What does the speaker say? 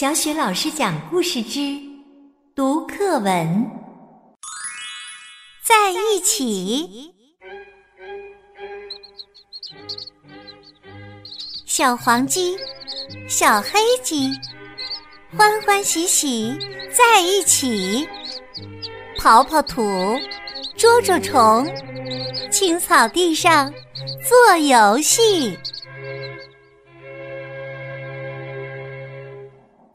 小雪老师讲故事之读课文，在一起。小黄鸡，小黑鸡，欢欢喜喜在一起，刨刨土，捉捉虫，青草地上做游戏。